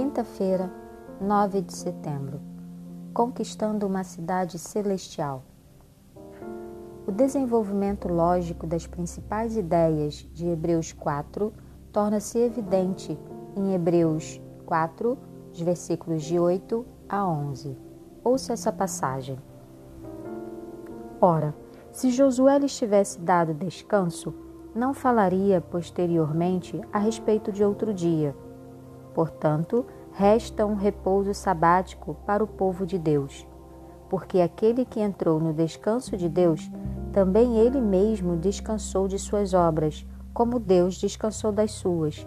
quinta-feira, 9 de setembro. Conquistando uma cidade celestial. O desenvolvimento lógico das principais ideias de Hebreus 4 torna-se evidente em Hebreus 4, versículos de 8 a 11. Ouça essa passagem. Ora, se Josué lhes tivesse dado descanso, não falaria posteriormente a respeito de outro dia. Portanto, resta um repouso sabático para o povo de Deus, porque aquele que entrou no descanso de Deus, também ele mesmo descansou de suas obras, como Deus descansou das suas.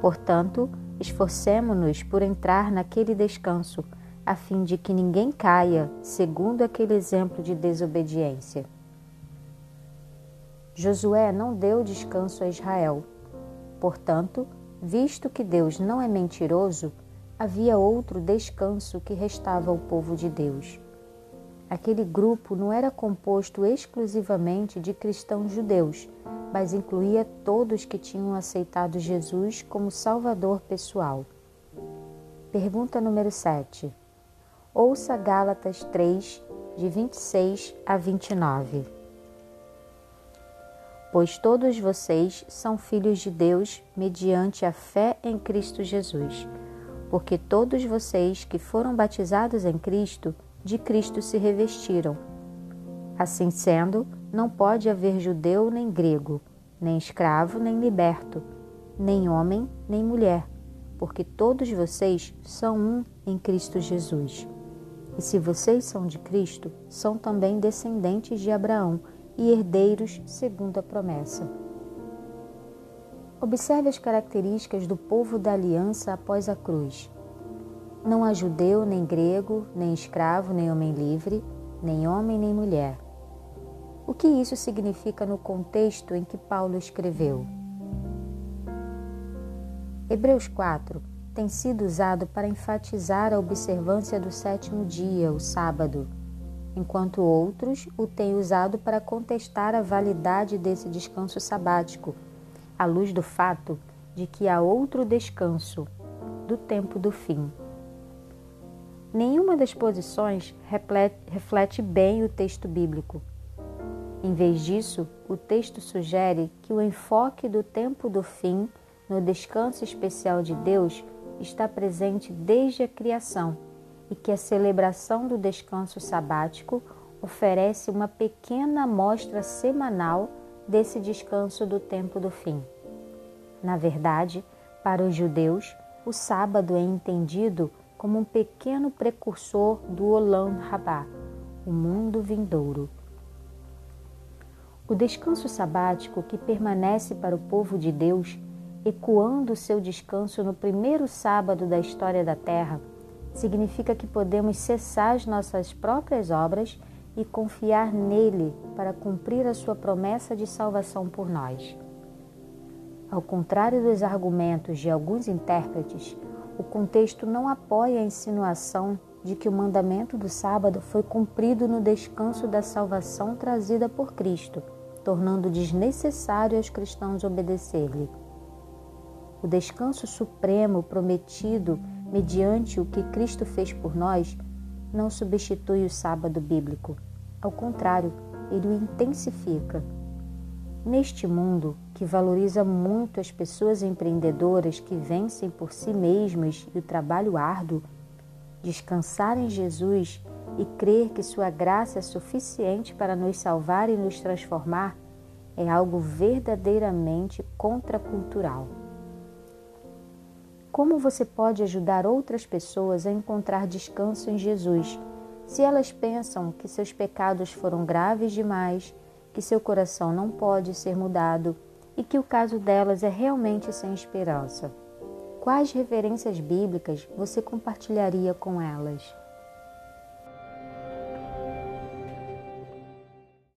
Portanto, esforcemo-nos por entrar naquele descanso, a fim de que ninguém caia segundo aquele exemplo de desobediência. Josué não deu descanso a Israel. Portanto, visto que Deus não é mentiroso, havia outro descanso que restava ao povo de Deus. Aquele grupo não era composto exclusivamente de cristãos judeus, mas incluía todos que tinham aceitado Jesus como Salvador pessoal. Pergunta número 7. Ouça Gálatas 3, de 26 a 29 pois todos vocês são filhos de Deus mediante a fé em Cristo Jesus. Porque todos vocês que foram batizados em Cristo, de Cristo se revestiram. Assim sendo, não pode haver judeu nem grego, nem escravo nem liberto, nem homem nem mulher, porque todos vocês são um em Cristo Jesus. E se vocês são de Cristo, são também descendentes de Abraão e herdeiros segundo a promessa. Observe as características do povo da aliança após a cruz. Não há judeu, nem grego, nem escravo, nem homem livre, nem homem, nem mulher. O que isso significa no contexto em que Paulo escreveu? Hebreus 4 tem sido usado para enfatizar a observância do sétimo dia, o sábado enquanto outros o têm usado para contestar a validade desse descanso sabático, à luz do fato de que há outro descanso, do tempo do fim. Nenhuma das posições reflete bem o texto bíblico. Em vez disso, o texto sugere que o enfoque do tempo do fim no descanso especial de Deus está presente desde a criação e que a celebração do descanso sabático oferece uma pequena amostra semanal desse descanso do tempo do fim. Na verdade, para os judeus, o sábado é entendido como um pequeno precursor do Olam Rabá, o mundo vindouro. O descanso sabático que permanece para o povo de Deus, ecoando seu descanso no primeiro sábado da história da terra, significa que podemos cessar as nossas próprias obras e confiar nele para cumprir a sua promessa de salvação por nós. Ao contrário dos argumentos de alguns intérpretes, o contexto não apoia a insinuação de que o mandamento do sábado foi cumprido no descanso da salvação trazida por Cristo, tornando desnecessário aos cristãos obedecer-lhe. O descanso supremo prometido mediante o que Cristo fez por nós, não substitui o sábado bíblico. Ao contrário, ele o intensifica. Neste mundo que valoriza muito as pessoas empreendedoras que vencem por si mesmas e o trabalho árduo, descansar em Jesus e crer que Sua graça é suficiente para nos salvar e nos transformar é algo verdadeiramente contracultural. Como você pode ajudar outras pessoas a encontrar descanso em Jesus, se elas pensam que seus pecados foram graves demais, que seu coração não pode ser mudado e que o caso delas é realmente sem esperança? Quais referências bíblicas você compartilharia com elas?